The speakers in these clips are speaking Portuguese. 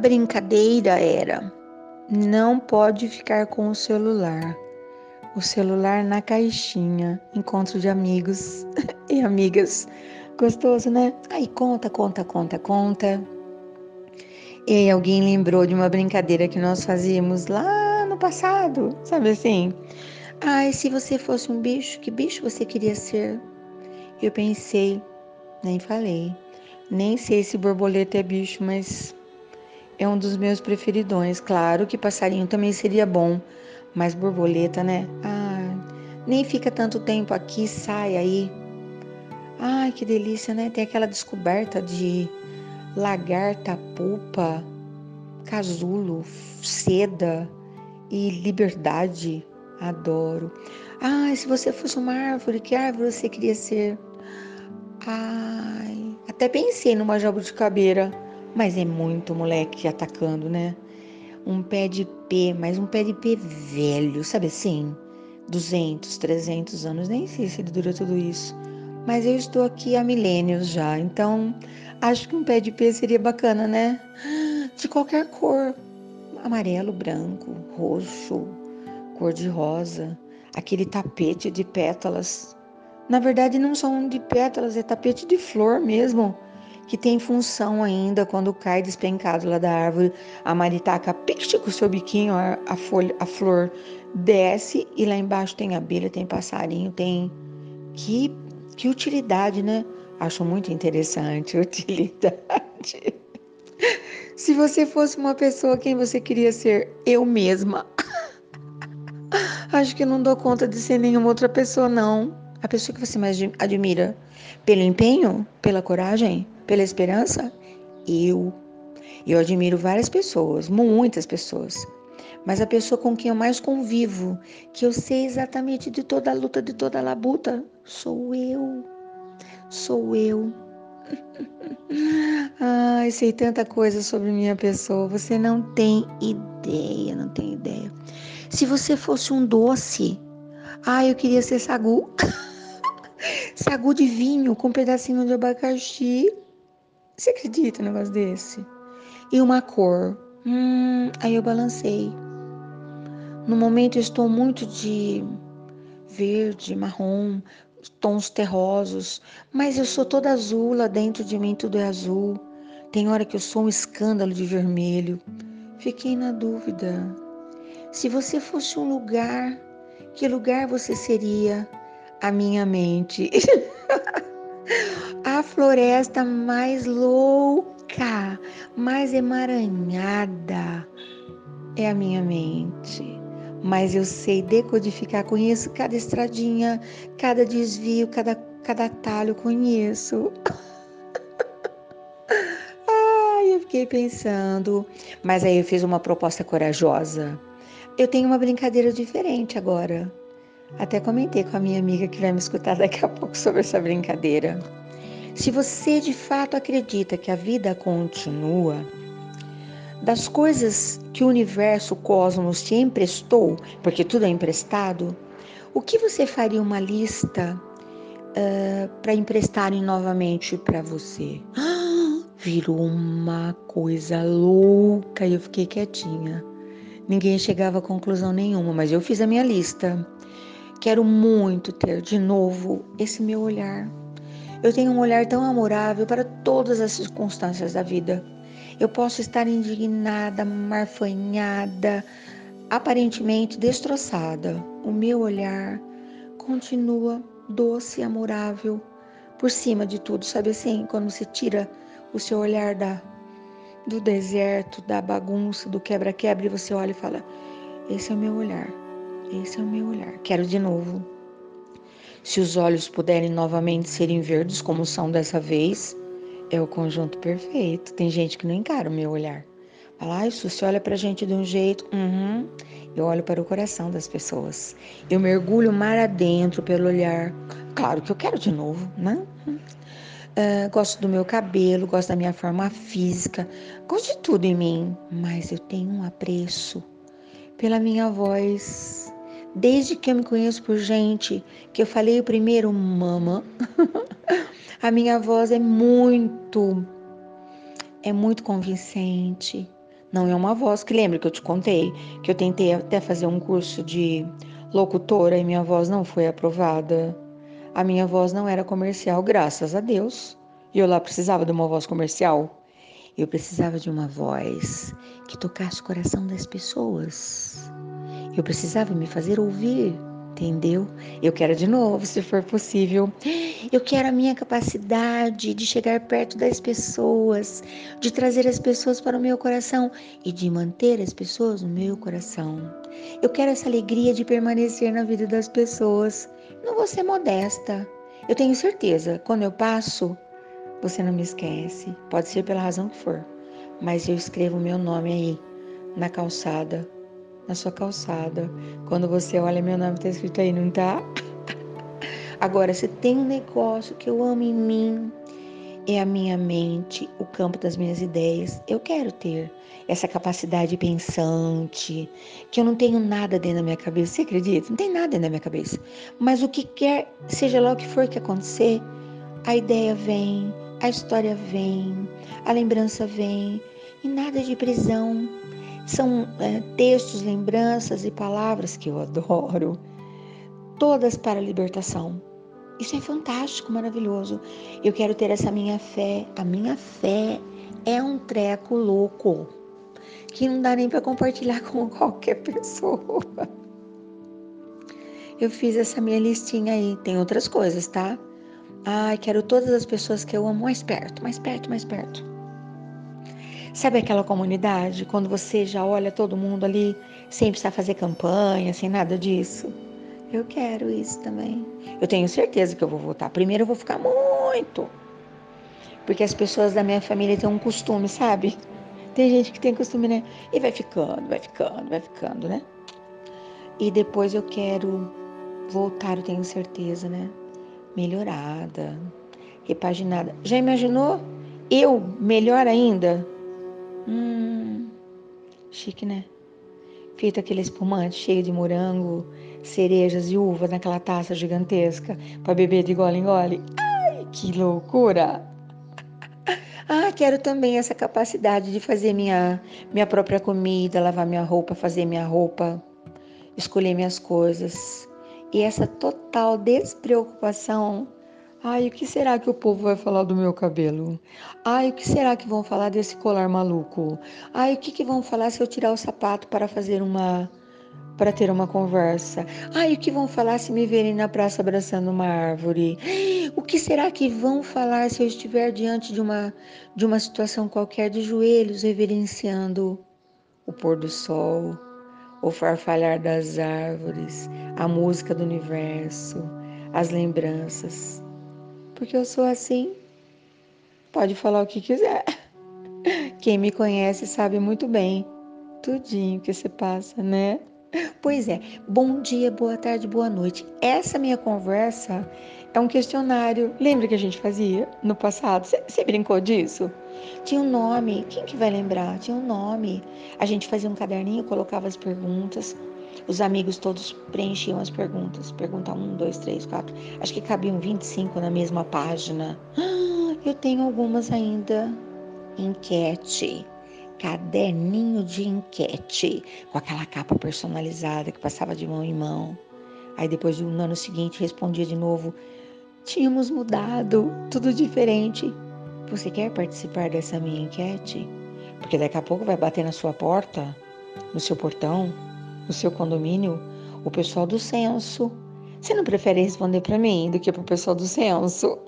brincadeira era: não pode ficar com o celular. O celular na caixinha, encontro de amigos e amigas. Gostoso, né? Aí conta, conta, conta, conta. E aí alguém lembrou de uma brincadeira que nós fazíamos lá no passado, sabe assim? Ai, se você fosse um bicho, que bicho você queria ser? Eu pensei, nem falei. Nem sei se borboleta é bicho, mas é um dos meus preferidões. Claro que passarinho também seria bom, mas borboleta, né? Ah, nem fica tanto tempo aqui, sai aí. Ai, que delícia, né? Tem aquela descoberta de lagarta, pupa, casulo, seda e liberdade. Adoro. Ai, se você fosse uma árvore, que árvore você queria ser? Ai, até pensei numa jabuticabeira, mas é muito moleque atacando, né? Um pé de pé, mas um pé de pé velho, sabe assim? 200, 300 anos, nem sei se ele dura tudo isso. Mas eu estou aqui há milênios já, então acho que um pé de pé seria bacana, né? De qualquer cor. Amarelo, branco, roxo, cor-de-rosa, aquele tapete de pétalas. Na verdade, não são de pétalas, é tapete de flor mesmo, que tem função ainda quando cai despencado lá da árvore. A maritaca pique com o seu biquinho, a, a, folha, a flor desce e lá embaixo tem abelha, tem passarinho, tem. Que, que utilidade, né? Acho muito interessante utilidade. Se você fosse uma pessoa, quem você queria ser? Eu mesma. Acho que não dou conta de ser nenhuma outra pessoa, não. A pessoa que você mais admira pelo empenho, pela coragem, pela esperança? Eu. Eu admiro várias pessoas, muitas pessoas. Mas a pessoa com quem eu mais convivo, que eu sei exatamente de toda a luta, de toda a labuta, sou eu. Sou eu. Ai, sei tanta coisa sobre minha pessoa. Você não tem ideia, não tem ideia. Se você fosse um doce, ah, eu queria ser sagu. sagu de vinho com um pedacinho de abacaxi. Você acredita num negócio desse? E uma cor. Hum, aí eu balancei. No momento eu estou muito de verde, marrom, tons terrosos, mas eu sou toda azul, lá dentro de mim tudo é azul. Tem hora que eu sou um escândalo de vermelho. Fiquei na dúvida. Se você fosse um lugar, que lugar você seria? A minha mente. a floresta mais louca, mais emaranhada é a minha mente. Mas eu sei decodificar, conheço cada estradinha, cada desvio, cada, cada atalho, conheço. Ai, eu fiquei pensando. Mas aí eu fiz uma proposta corajosa. Eu tenho uma brincadeira diferente agora. Até comentei com a minha amiga que vai me escutar daqui a pouco sobre essa brincadeira. Se você de fato acredita que a vida continua, das coisas que o universo, o cosmos te emprestou, porque tudo é emprestado, o que você faria uma lista uh, para emprestarem novamente para você? virou uma coisa louca e eu fiquei quietinha. Ninguém chegava a conclusão nenhuma, mas eu fiz a minha lista. Quero muito ter de novo esse meu olhar. Eu tenho um olhar tão amorável para todas as circunstâncias da vida. Eu posso estar indignada, marfanhada, aparentemente destroçada. O meu olhar continua doce e amorável por cima de tudo, sabe assim? Quando você tira o seu olhar da do deserto, da bagunça, do quebra-quebra, e você olha e fala: Esse é o meu olhar, esse é o meu olhar. Quero de novo. Se os olhos puderem novamente serem verdes, como são dessa vez, é o conjunto perfeito. Tem gente que não encara o meu olhar. Fala, ah, isso você olha pra gente de um jeito. Uhum. Eu olho para o coração das pessoas. Eu mergulho mar adentro pelo olhar. Claro que eu quero de novo, né? Uh, gosto do meu cabelo, gosto da minha forma física, gosto de tudo em mim, mas eu tenho um apreço pela minha voz. Desde que eu me conheço por gente, que eu falei o primeiro mama, a minha voz é muito, é muito convincente. Não é uma voz que lembra que eu te contei que eu tentei até fazer um curso de locutora e minha voz não foi aprovada. A minha voz não era comercial, graças a Deus. E eu lá precisava de uma voz comercial. Eu precisava de uma voz que tocasse o coração das pessoas. Eu precisava me fazer ouvir entendeu? Eu quero de novo, se for possível. Eu quero a minha capacidade de chegar perto das pessoas, de trazer as pessoas para o meu coração e de manter as pessoas no meu coração. Eu quero essa alegria de permanecer na vida das pessoas. Não vou ser modesta. Eu tenho certeza, quando eu passo, você não me esquece. Pode ser pela razão que for, mas eu escrevo meu nome aí na calçada na sua calçada. Quando você olha, meu nome está escrito aí, não tá? Agora, se tem um negócio que eu amo em mim, é a minha mente, o campo das minhas ideias. Eu quero ter essa capacidade pensante, que eu não tenho nada dentro da minha cabeça. Você acredita? Não tem nada dentro da minha cabeça. Mas o que quer, seja lá o que for que acontecer, a ideia vem, a história vem, a lembrança vem, e nada de prisão, são é, textos, lembranças e palavras que eu adoro, todas para libertação. Isso é fantástico, maravilhoso. Eu quero ter essa minha fé. A minha fé é um treco louco que não dá nem para compartilhar com qualquer pessoa. Eu fiz essa minha listinha aí. Tem outras coisas, tá? Ai, quero todas as pessoas que eu amo mais perto, mais perto, mais perto. Sabe aquela comunidade, quando você já olha todo mundo ali, sem precisar fazer campanha, sem nada disso? Eu quero isso também. Eu tenho certeza que eu vou votar. Primeiro eu vou ficar muito. Porque as pessoas da minha família têm um costume, sabe? Tem gente que tem costume, né? E vai ficando, vai ficando, vai ficando, né? E depois eu quero voltar, eu tenho certeza, né? Melhorada, repaginada. Já imaginou? Eu, melhor ainda, Hum, chique, né? Feito aquele espumante cheio de morango, cerejas e uvas naquela taça gigantesca para beber de gole em gole. Ai, que loucura! Ah, quero também essa capacidade de fazer minha, minha própria comida, lavar minha roupa, fazer minha roupa, escolher minhas coisas. E essa total despreocupação Ai, o que será que o povo vai falar do meu cabelo? Ai, o que será que vão falar desse colar maluco? Ai, o que, que vão falar se eu tirar o sapato para fazer uma para ter uma conversa? Ai, o que vão falar se me verem na praça abraçando uma árvore? O que será que vão falar se eu estiver diante de uma de uma situação qualquer de joelhos reverenciando o pôr do sol, o farfalhar das árvores, a música do universo, as lembranças? Porque eu sou assim. Pode falar o que quiser. Quem me conhece sabe muito bem tudinho que se passa, né? Pois é, bom dia, boa tarde, boa noite. Essa minha conversa é um questionário. Lembra que a gente fazia no passado? Você brincou disso? Tinha um nome. Quem que vai lembrar? Tinha um nome. A gente fazia um caderninho, colocava as perguntas. Os amigos todos preenchiam as perguntas. Pergunta 1, 2, 3, 4. Acho que cabiam 25 na mesma página. Ah, eu tenho algumas ainda. Enquete. Caderninho de enquete. Com aquela capa personalizada que passava de mão em mão. Aí depois no ano seguinte respondia de novo. Tínhamos mudado, tudo diferente. Você quer participar dessa minha enquete? Porque daqui a pouco vai bater na sua porta, no seu portão, no seu condomínio o pessoal do censo. Você não prefere responder para mim do que para o pessoal do censo?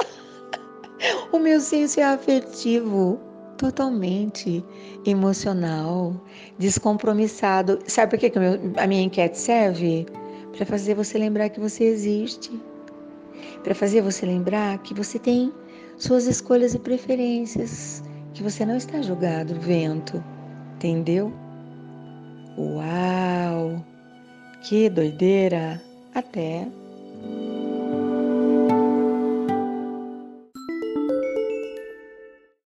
o meu senso é afetivo, totalmente emocional, descompromissado. Sabe por que, que a minha enquete serve? Para fazer você lembrar que você existe. Para fazer você lembrar que você tem suas escolhas e preferências, que você não está jogado vento. Entendeu? Uau! Que doideira! Até!